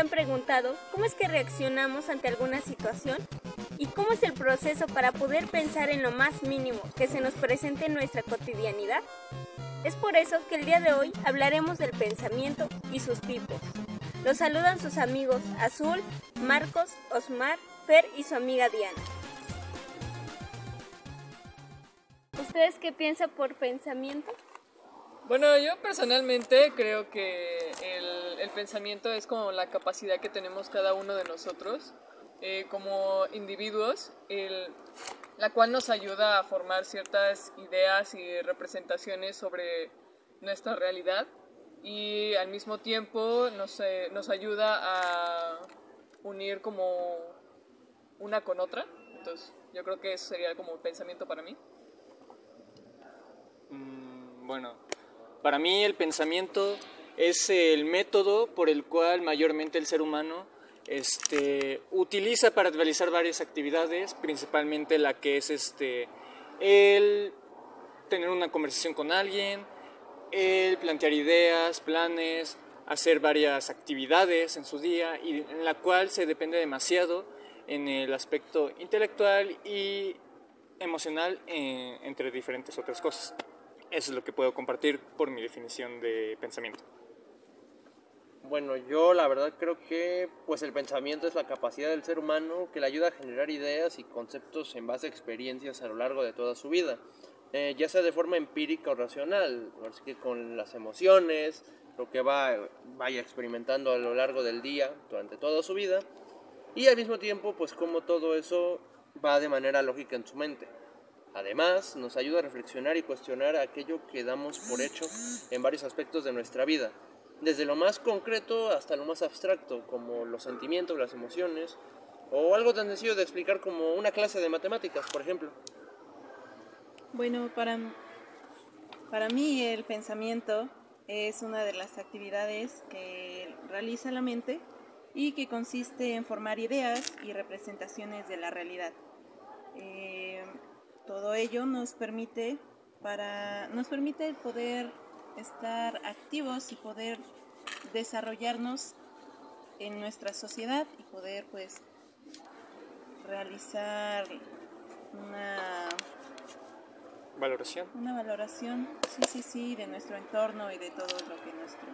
han preguntado cómo es que reaccionamos ante alguna situación? ¿Y cómo es el proceso para poder pensar en lo más mínimo que se nos presente en nuestra cotidianidad? Es por eso que el día de hoy hablaremos del pensamiento y sus tipos. Los saludan sus amigos Azul, Marcos, Osmar, Fer y su amiga Diana. ¿Ustedes qué piensan por pensamiento? Bueno, yo personalmente creo que el, pensamiento es como la capacidad que tenemos cada uno de nosotros eh, como individuos, la cual nos ayuda a formar ciertas ideas y representaciones sobre nuestra realidad y al mismo tiempo nos, eh, ayuda a unir como una con otra. Entonces, yo creo que eso sería como pensamiento para mí. Mm, bueno, para mí el pensamiento es el método por el cual mayormente el ser humano este, utiliza para realizar varias actividades, principalmente la que es este, el tener una conversación con alguien, el plantear ideas, planes, hacer varias actividades en su día y en la cual se depende demasiado en el aspecto intelectual y emocional eh, entre diferentes otras cosas. Eso es lo que puedo compartir por mi definición de pensamiento. Bueno, yo la verdad creo que pues el pensamiento es la capacidad del ser humano que le ayuda a generar ideas y conceptos en base a experiencias a lo largo de toda su vida, eh, ya sea de forma empírica o racional, así que con las emociones, lo que va vaya experimentando a lo largo del día durante toda su vida y al mismo tiempo pues como todo eso va de manera lógica en su mente. Además, nos ayuda a reflexionar y cuestionar aquello que damos por hecho en varios aspectos de nuestra vida, desde lo más concreto hasta lo más abstracto, como los sentimientos, las emociones, o algo tan sencillo de explicar como una clase de matemáticas, por ejemplo. Bueno, para, para mí el pensamiento es una de las actividades que realiza la mente y que consiste en formar ideas y representaciones de la realidad. Eh, todo ello nos permite para nos permite poder estar activos y poder desarrollarnos en nuestra sociedad y poder pues realizar una valoración. una valoración sí sí sí de nuestro entorno y de todo lo que nuestro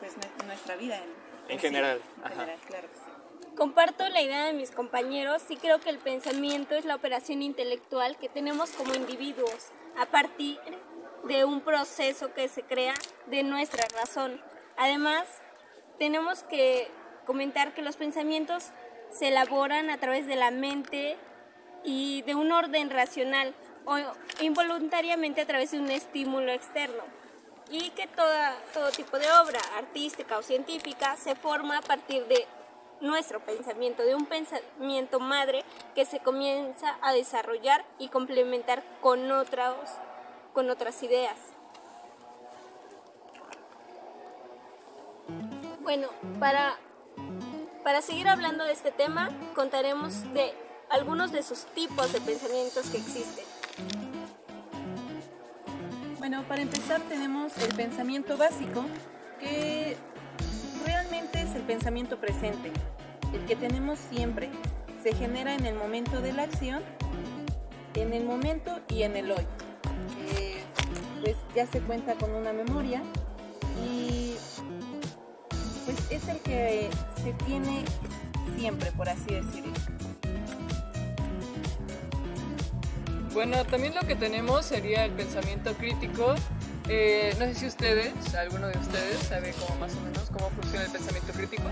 pues nuestra vida en, general, en general claro que sí Comparto la idea de mis compañeros y creo que el pensamiento es la operación intelectual que tenemos como individuos a partir de un proceso que se crea de nuestra razón. Además, tenemos que comentar que los pensamientos se elaboran a través de la mente y de un orden racional o involuntariamente a través de un estímulo externo y que toda, todo tipo de obra artística o científica se forma a partir de nuestro pensamiento, de un pensamiento madre que se comienza a desarrollar y complementar con, otras, con otras ideas. Bueno, para, para seguir hablando de este tema, contaremos de algunos de sus tipos de pensamientos que existen. Bueno, para empezar tenemos el pensamiento básico, que realmente pensamiento presente, el que tenemos siempre. Se genera en el momento de la acción, en el momento y en el hoy. Eh, pues ya se cuenta con una memoria y pues es el que se tiene siempre, por así decirlo. Bueno, también lo que tenemos sería el pensamiento crítico, eh, no sé si ustedes, alguno de ustedes, sabe cómo más o menos cómo funciona el pensamiento crítico.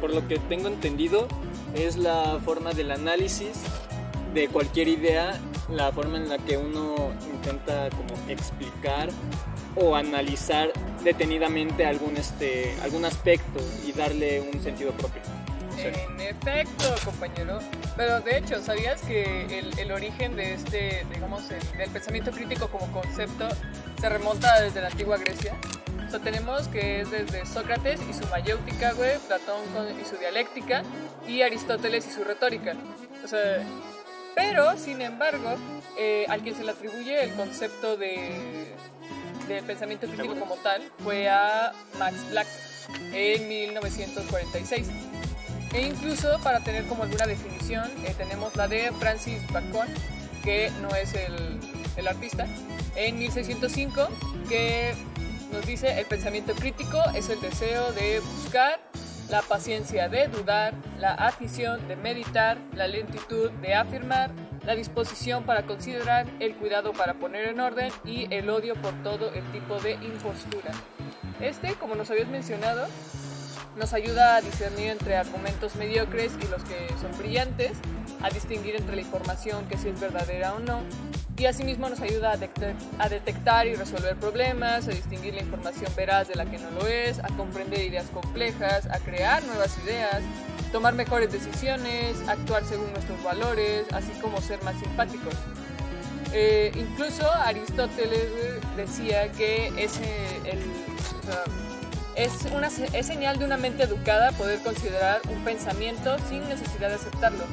Por lo que tengo entendido, es la forma del análisis de cualquier idea, la forma en la que uno intenta como explicar o analizar detenidamente algún, este, algún aspecto y darle un sentido propio. En efecto, compañero. Pero de hecho, ¿sabías que el, el origen de este, digamos, el, del pensamiento crítico como concepto se remonta desde la antigua Grecia? O sea, tenemos que es desde Sócrates y su mayéutica, güey, Platón y su dialéctica, y Aristóteles y su retórica. O sea, pero, sin embargo, eh, al quien se le atribuye el concepto de, de pensamiento crítico como tal fue a Max Planck en 1946. E incluso para tener como alguna definición, eh, tenemos la de Francis Bacon, que no es el, el artista, en 1605, que nos dice el pensamiento crítico es el deseo de buscar, la paciencia de dudar, la afición de meditar, la lentitud de afirmar, la disposición para considerar, el cuidado para poner en orden y el odio por todo el tipo de impostura. Este, como nos habías mencionado, nos ayuda a discernir entre argumentos mediocres y los que son brillantes, a distinguir entre la información que si es verdadera o no, y asimismo nos ayuda a detectar, a detectar, y resolver problemas, a distinguir la información veraz de la que no lo es, a comprender ideas complejas, a crear nuevas ideas, tomar mejores decisiones, actuar según nuestros valores, así como ser más simpáticos. Eh, incluso Aristóteles decía que ese, el, es, una, es señal de una mente educada poder considerar un pensamiento sin necesidad de aceptarlo,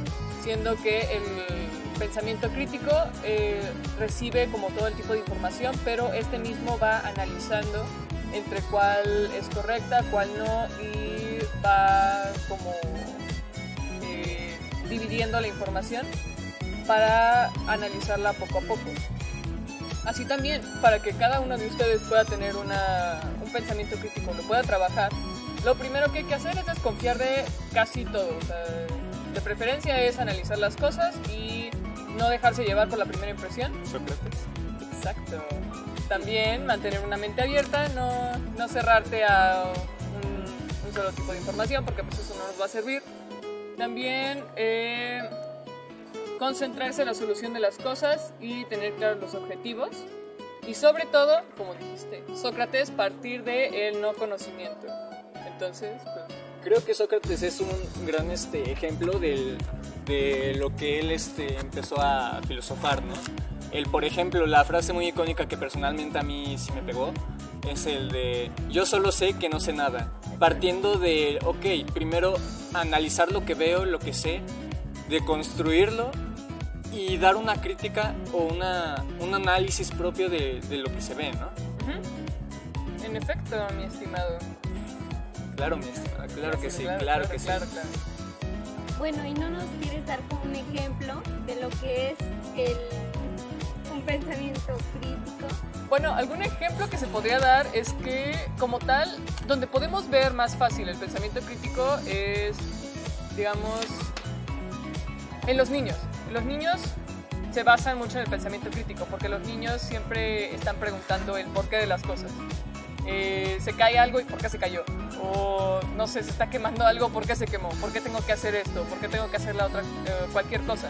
siendo que el pensamiento crítico eh, recibe como todo el tipo de información, pero este mismo va analizando entre cuál es correcta, cuál no, y va como eh, dividiendo la información para analizarla poco a poco. Así también, para que cada uno de ustedes pueda tener una, un pensamiento crítico, lo pueda trabajar, lo primero que hay que hacer es desconfiar de casi todo. O sea, de preferencia es analizar las cosas y no dejarse llevar por la primera impresión. Sócrates. Exacto. También mantener una mente abierta, no, no cerrarte a un, un, solo tipo de información porque pues eso no nos va a servir. También eh, concentrarse en la solución de las cosas y tener claros los objetivos. Y sobre todo, como dijiste, Sócrates partir de el no conocimiento. Entonces, pues... Creo que Sócrates es un gran este, ejemplo del, de lo que él este, empezó a filosofar, ¿no? El, por ejemplo, la frase muy icónica que personalmente a mí sí me pegó es el de yo solo sé que no sé nada. Partiendo de, ok, primero analizar lo que veo, lo que sé, de construirlo y dar una crítica o una, un análisis propio de, de, lo que se ve, ¿no? Uh -huh. En efecto, mi estimado. Claro, mi estimado, claro que sí, claro, claro, claro que sí. Claro. Bueno, ¿y no nos quieres dar como un ejemplo de lo que es el, un pensamiento crítico? Bueno, algún ejemplo que se podría dar es que, como tal, donde podemos ver más fácil el pensamiento crítico es, digamos, en los niños. Los niños se basan mucho en el pensamiento crítico porque los niños siempre están preguntando el porqué de las cosas. Eh, se cae algo y por qué se cayó. O no sé, se está quemando algo, ¿por qué se quemó? ¿Por qué tengo que hacer esto? ¿Por qué tengo que hacer la otra, eh, cualquier cosa?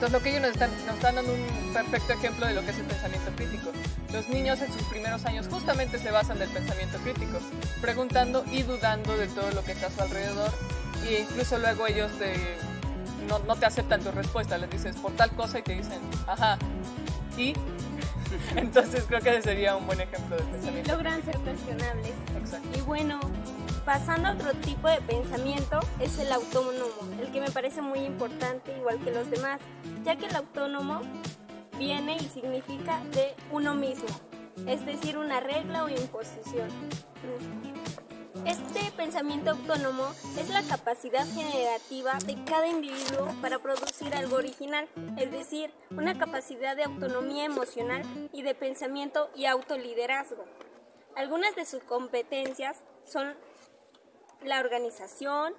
Entonces lo que ellos nos están, nos están dando un perfecto ejemplo de lo que es el pensamiento crítico. Los niños en sus primeros años justamente se basan del pensamiento crítico, preguntando y dudando de todo lo que está a su alrededor. E incluso luego ellos te, no, no te aceptan tu respuesta, les dices por tal cosa y te dicen, ajá, y entonces creo que ese sería un buen ejemplo de pensamiento. Sí, logran ser cuestionables. Exacto. Y bueno, pasando a otro tipo de pensamiento, es el autónomo, el que me parece muy importante, igual que los demás, ya que el autónomo viene y significa de uno mismo, es decir, una regla o imposición. Este pensamiento autónomo es la capacidad generativa de cada individuo para producir algo original, es decir, una capacidad de autonomía emocional y de pensamiento y autoliderazgo. Algunas de sus competencias son la organización,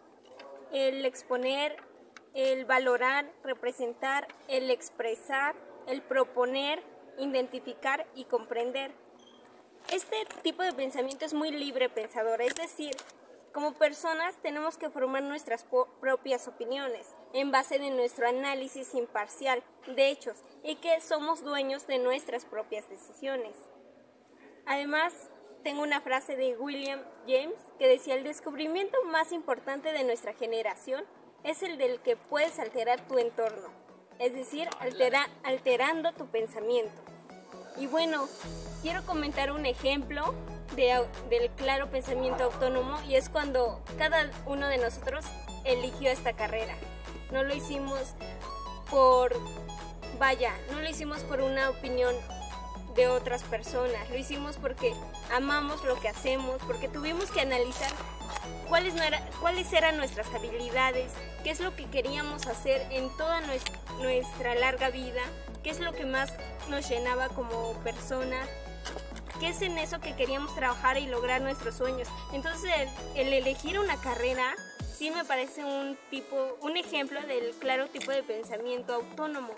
el exponer, el valorar, representar, el expresar, el proponer, identificar y comprender. Este tipo de pensamiento es muy libre pensador, es decir, como personas tenemos que formar nuestras propias opiniones en base de nuestro análisis imparcial de hechos y que somos dueños de nuestras propias decisiones. Además, tengo una frase de William James que decía el descubrimiento más importante de nuestra generación es el del que puedes alterar tu entorno, es decir, altera, alterando tu pensamiento. Y bueno, quiero comentar un ejemplo de, del claro pensamiento autónomo y es cuando cada uno de nosotros eligió esta carrera. No lo hicimos por, vaya, no lo hicimos por una opinión de otras personas, lo hicimos porque amamos lo que hacemos, porque tuvimos que analizar cuáles, cuáles eran nuestras habilidades, qué es lo que queríamos hacer en toda nuestra larga vida, qué es lo que más nos llenaba como personas, qué es en eso que queríamos trabajar y lograr nuestros sueños. Entonces el, elegir una carrera sí me parece un tipo, un ejemplo del claro tipo de pensamiento autónomo,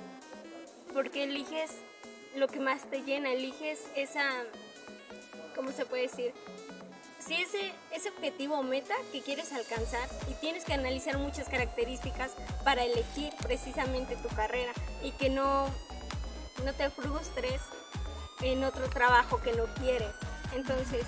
porque eliges lo que más te llena, eliges esa, ¿cómo se puede decir? Si ese, ese objetivo o meta que quieres alcanzar y tienes que analizar muchas características para elegir precisamente tu carrera y que no, no te frustres en otro trabajo que no quieres. Entonces,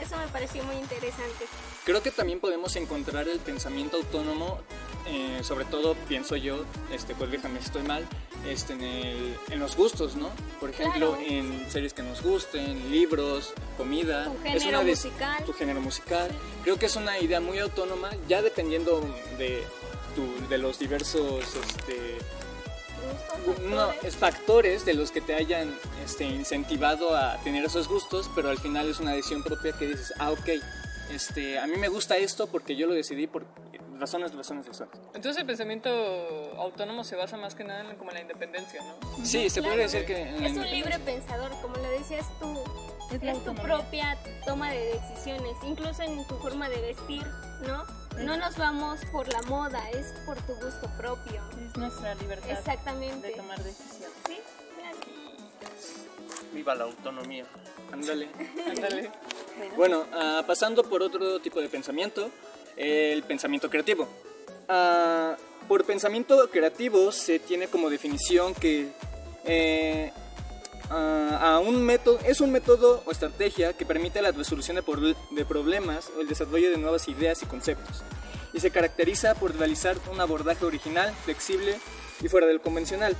eso me pareció muy interesante. Creo que también podemos encontrar el pensamiento autónomo, eh, sobre todo pienso yo, este, pues déjame estoy mal, este, en, el, en, los gustos, ¿no? Por ejemplo, en series que nos gusten, libros, comida. Tu género musical. Tu género musical. Creo que es una idea muy autónoma, ya dependiendo de, tu, de los diversos... Este, no, es factores de los que te hayan este, incentivado a tener esos gustos, pero al final es una decisión propia que dices, ah, ok, este, a mí me gusta esto porque yo lo decidí por razones, razones, razones. Entonces el pensamiento autónomo se basa más que nada en como la independencia, ¿no? Sí, se puede decir que... es un libre pensador, como lo decías tú. Es, tu propia toma de decisiones, incluso en tu forma de vestir, ¿no? No nos vamos por la moda, es por tu gusto propio. Es nuestra libertad Exactamente. de tomar decisiones. Sí, Viva la autonomía. Ándale, ándale. Bueno, uh, pasando por otro tipo de pensamiento, el pensamiento creativo. Uh, por pensamiento creativo se tiene como definición que eh, a un método, es un método o estrategia que permite la resolución de, problemas o el desarrollo de nuevas ideas y conceptos. Y se caracteriza por realizar un abordaje original, flexible y fuera del convencional.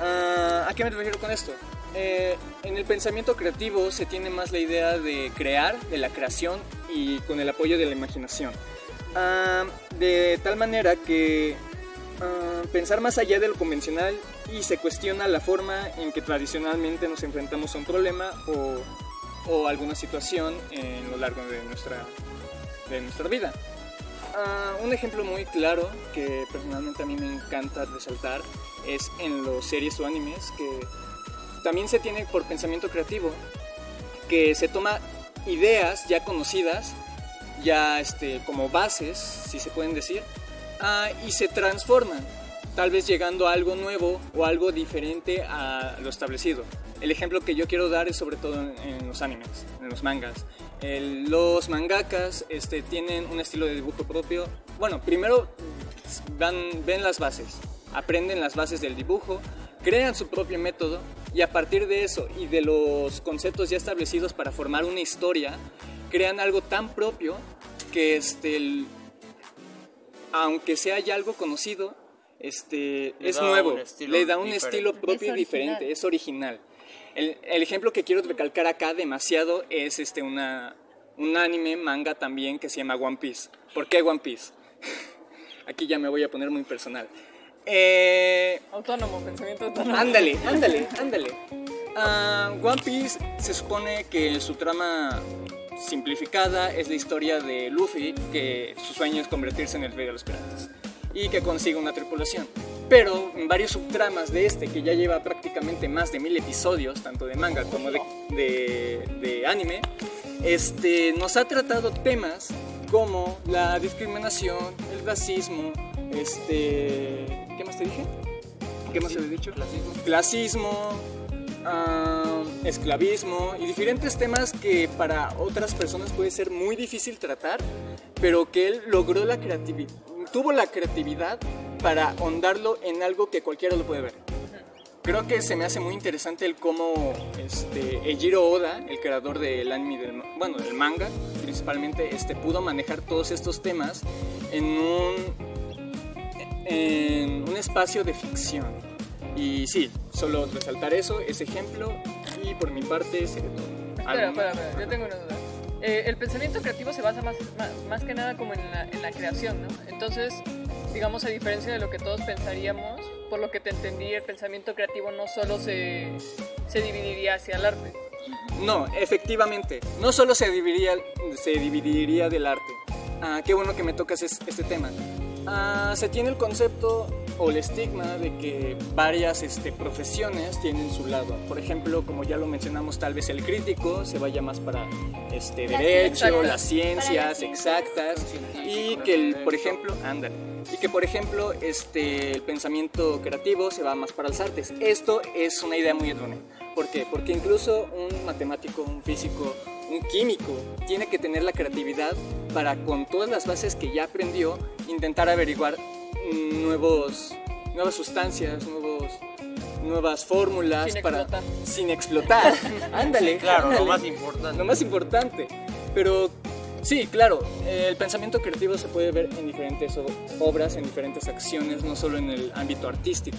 Uh, ¿A qué me refiero con esto? Eh, en el pensamiento creativo se tiene más la idea de crear, de la creación y con el apoyo de la imaginación. Uh, de tal manera que uh, pensar más allá de lo convencional y se cuestiona la forma en que tradicionalmente nos enfrentamos a un problema o, o alguna situación en lo largo de nuestra, de nuestra vida. Uh, un ejemplo muy claro que personalmente a mí me encanta resaltar es en los series o animes que también se tiene por pensamiento creativo que se toma ideas ya conocidas, ya este, como bases, si se pueden decir, uh, y se transforman tal vez llegando a algo nuevo o algo diferente a lo establecido. El ejemplo que yo quiero dar es sobre todo en, los animes, en los mangas. los mangakas este, tienen un estilo de dibujo propio. Bueno, primero van, ven las bases, aprenden las bases del dibujo, crean su propio método y a partir de eso y de los conceptos ya establecidos para formar una historia, crean algo tan propio que este, aunque sea ya algo conocido, este, es nuevo, le da un estilo propio y diferente, es original. El, el, ejemplo que quiero recalcar acá demasiado es este, una, un anime, manga también, que se llama One Piece. ¿Por qué One Piece? Aquí ya me voy a poner muy personal. Eh, autónomo, pensamiento autónomo. Ándale, ándale, ándale. Uh, One Piece se supone que su trama simplificada es la historia de Luffy, que su sueño es convertirse en el rey de los piratas y que consiga una tripulación. Pero en varios subtramas de este, que ya lleva prácticamente más de mil episodios, tanto de manga como de, de, anime, este, nos ha tratado temas como la discriminación, el racismo, este, ¿qué más te dije? ¿Qué más te he dicho? Clasismo. Clasismo, ah, esclavismo y diferentes temas que para otras personas puede ser muy difícil tratar, pero que él logró la creatividad, tuvo la creatividad para ahondarlo en algo que cualquiera lo puede ver. Creo que se me hace muy interesante el cómo este, Ejiro Oda, el creador del anime, del, bueno, del manga principalmente, este, pudo manejar todos estos temas en un, en un espacio de ficción. Y sí, solo resaltar eso, ese ejemplo, y por mi parte sería todo. Espera, espera, espera, yo tengo una duda. Eh, el pensamiento creativo se basa más, más, que nada como en la, en la, creación, ¿no? Entonces, digamos, a diferencia de lo que todos pensaríamos, por lo que te entendí, el pensamiento creativo no solo se, se dividiría hacia el arte. No, efectivamente, no solo se dividiría, se dividiría del arte. Ah, qué bueno que me tocas es- este tema. Ah, se tiene el concepto o el estigma de que varias este, profesiones tienen su lado. Por ejemplo, como ya lo mencionamos, tal vez el crítico se vaya más para este, Las derecho, ciencias. las ciencias las exactas y que el, por ejemplo, anda, y que por ejemplo este, el pensamiento creativo se va más para las artes. Esto es una idea muy errónea. ¿Por qué? Porque incluso un matemático, un físico, un químico tiene que tener la creatividad para con todas las bases que ya aprendió intentar averiguar nuevos, nuevas sustancias, nuevos, nuevas fórmulas Sin para explotar. sin explotar. ándale, Claro, lo ándale. más importante. Lo más importante. Pero sí, claro, el pensamiento creativo se puede ver en diferentes obras, en diferentes acciones, no solo en el ámbito artístico,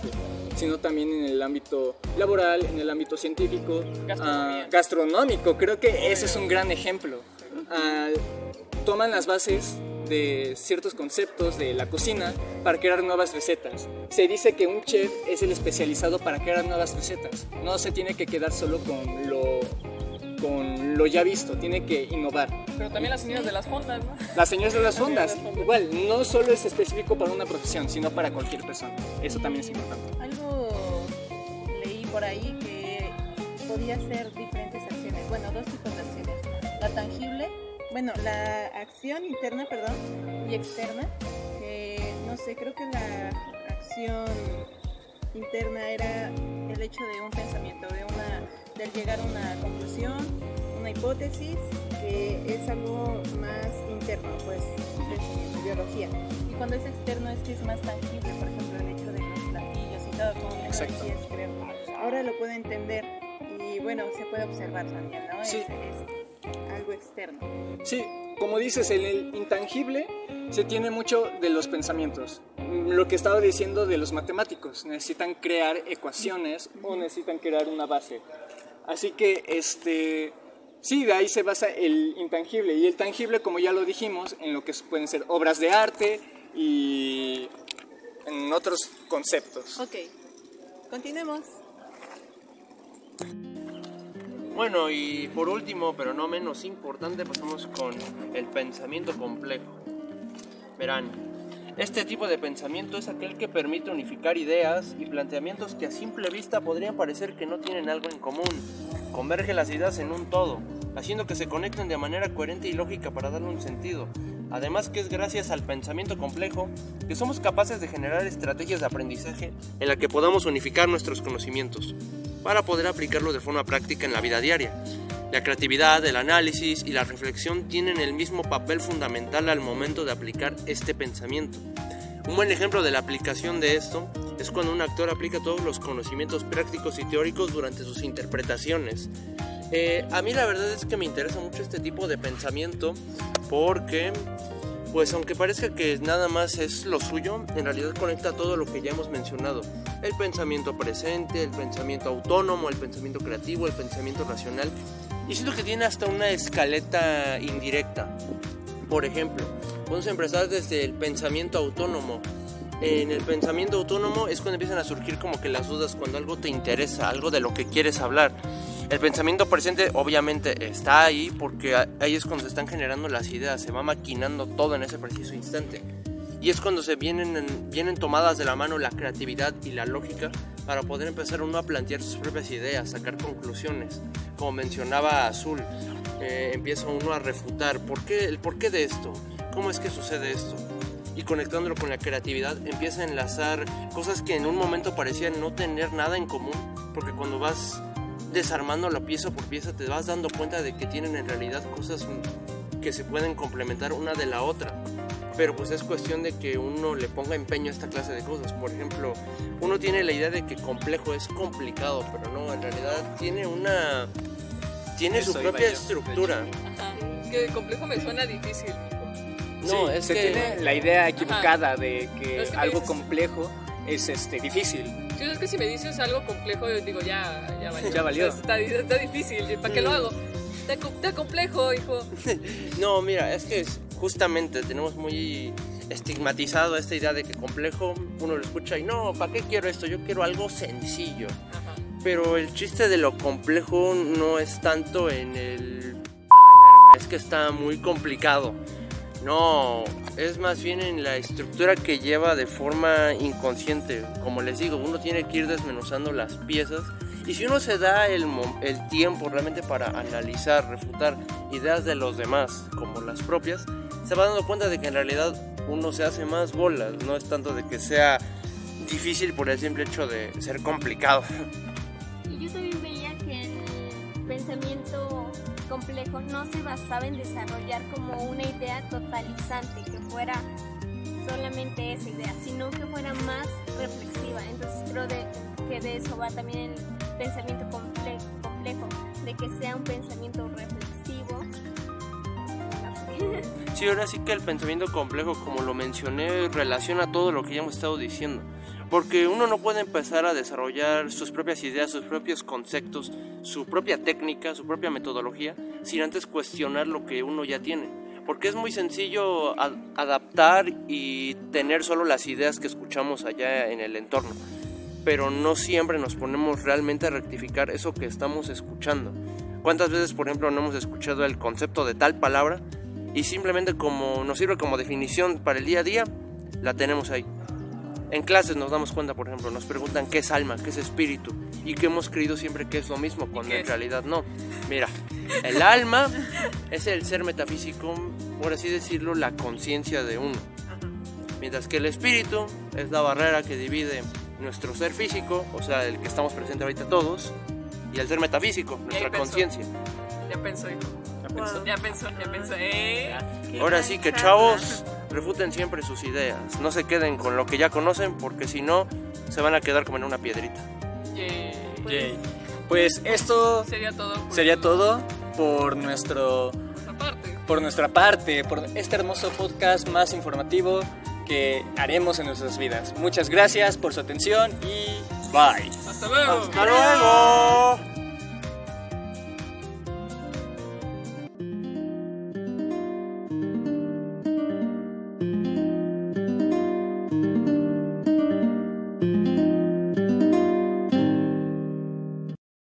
sino también en el ámbito laboral, en el ámbito científico, ah, gastronómico. Creo que ese es un gran ejemplo. Ah, toman las bases de ciertos conceptos de la cocina para crear nuevas recetas. Se dice que un chef es el especializado para crear nuevas recetas. No se tiene que quedar solo con lo, con lo ya visto, tiene que innovar. Pero también las señoras de las fondas, ¿no? Las señores de las señoras fondas, de las fondas. igual, no solo es específico para una profesión, sino para cualquier persona. Eso también es importante. Algo leí por ahí que podía ser diferentes acciones. Bueno, dos tipos de acciones. La tangible, bueno, la acción interna, perdón, y externa. Que no sé, creo que la acción interna era el hecho de un pensamiento, de una, del llegar a una conclusión, una hipótesis, que es algo más interno, pues, pensamiento, biología. Y cuando es externo es que es más tangible, por ejemplo, el hecho de los platillos y todo, como bien decías, creo. Ahora lo puedo entender y bueno, se puede observar también, ¿no? Sí. Es, externo. Sí, como dices, en el intangible se tiene mucho de los pensamientos. Mm, Lo que estaba diciendo de los matemáticos, necesitan crear ecuaciones o necesitan crear una base. Así que, este, sí, de ahí se basa el intangible. Y el tangible, como ya lo dijimos, en lo que pueden ser obras de arte y en otros conceptos. Ok, continuemos. Bueno, y por último, pero no menos importante, pasamos con el pensamiento complejo. Verán, este tipo de pensamiento es aquel que permite unificar ideas y planteamientos que a simple vista podrían parecer que no tienen algo en común. Converge las ideas en un todo, haciendo que se conecten de manera coherente y lógica para darle un sentido. Además que es gracias al pensamiento complejo que somos capaces de generar estrategias de aprendizaje en la que podamos unificar nuestros conocimientos para poder aplicarlo de forma práctica en la vida diaria. La creatividad, el análisis y la reflexión tienen el mismo papel fundamental al momento de aplicar este pensamiento. Un buen ejemplo de la aplicación de esto es cuando un actor aplica todos los conocimientos prácticos y teóricos durante sus interpretaciones. Eh, a mí la verdad es que me interesa mucho este tipo de pensamiento porque, pues aunque parezca que nada más es lo suyo, en realidad conecta todo lo que ya hemos mencionado. El pensamiento presente, el pensamiento autónomo, el pensamiento creativo, el pensamiento racional. Y siento que tiene hasta una escaleta indirecta. Por ejemplo, podemos empezar desde el pensamiento autónomo. En el pensamiento autónomo es cuando empiezan a surgir como que las dudas cuando algo te interesa, algo de lo que quieres hablar. El pensamiento presente obviamente está ahí porque ahí es cuando se están generando las ideas, se va maquinando todo en ese preciso instante. Y es cuando se vienen, en- vienen tomadas de la mano la creatividad y la lógica para poder empezar uno a plantear sus propias ideas, sacar conclusiones. Como mencionaba Azul, eh, empieza uno a refutar ¿por qué, el porqué de esto, cómo es que sucede esto. Y conectándolo con la creatividad empieza a enlazar cosas que en un momento parecían no tener nada en común, porque cuando vas desarmando la pieza por pieza te vas dando cuenta de que tienen en realidad cosas que se pueden complementar una de la otra. Pero pues es cuestión de que uno le ponga empeño a esta clase de cosas. Por ejemplo, uno tiene la idea de que complejo es complicado, pero no, en realidad tiene una... Tiene Eso su propia yo, estructura. Ajá. Es que complejo me suena difícil. No, Sí, es se que... tiene la idea equivocada de que Es que algo dices- complejo es este, difícil. Sí, es que si me dices algo complejo, yo digo, ya, ya valió. Ya valió. Está, está difícil, ¿para qué lo hago? Está, está complejo, hijo. No, mira, es que es- justamente tenemos muy estigmatizado esta idea de que complejo uno lo escucha y no, ¿para qué quiero esto? Yo quiero algo sencillo. Ajá. pero el chiste de lo complejo no es tanto en el... Es que está muy complicado. No, es más bien en la estructura que lleva de forma inconsciente. Como les digo, uno tiene que ir desmenuzando las piezas. Y si uno se da el, tiempo realmente para analizar, refutar ideas de los demás, como las propias, se va dando cuenta de que en realidad uno se hace más bolas. No es tanto de que sea difícil por el simple hecho de ser complicado. Y yo también veía que el pensamiento complejo no se basaba en desarrollar como una idea totalizante, que fuera solamente esa idea, sino que fuera más reflexiva. Entonces creo de- que de eso va también el pensamiento comple- complejo, de que sea un pensamiento reflexivo. Sí, ahora sí que el pensamiento complejo, como lo mencioné, relaciona todo lo que ya hemos estado diciendo. Porque uno no puede empezar a desarrollar sus propias ideas, sus propios conceptos, su propia técnica, su propia metodología, sin antes cuestionar lo que uno ya tiene. Porque es muy sencillo adaptar y tener solo las ideas que escuchamos allá en el entorno. Pero no siempre nos ponemos realmente a rectificar eso que estamos escuchando. ¿Cuántas veces, por ejemplo, no hemos escuchado el concepto de tal palabra y simplemente como nos sirve como definición para el día a día, la tenemos ahí. En clases nos damos cuenta, por ejemplo, nos preguntan qué es alma, qué es espíritu y que hemos creído siempre que es lo mismo, cuando en es? realidad no. Mira, el alma es el ser metafísico, por así decirlo, la conciencia de uno. Mientras que el espíritu es la barrera que divide nuestro ser físico, o sea, el que estamos presentes ahorita todos, y el ser metafísico, nuestra pensó. conciencia. Ya pensó, hijo. Wow. Ya pensó, ya pensó. ¿Eh? Ahora sí que chavos, refuten siempre sus ideas. No se queden con lo que ya conocen porque si no, se van a quedar como en una piedrita. Yay. Yay. Pues esto Sería todo. por sería todo por nuestro parte. por nuestra parte, por este hermoso podcast más informativo que haremos en nuestras vidas. Muchas gracias por su atención y bye. Hasta luego. ¡Hasta luego!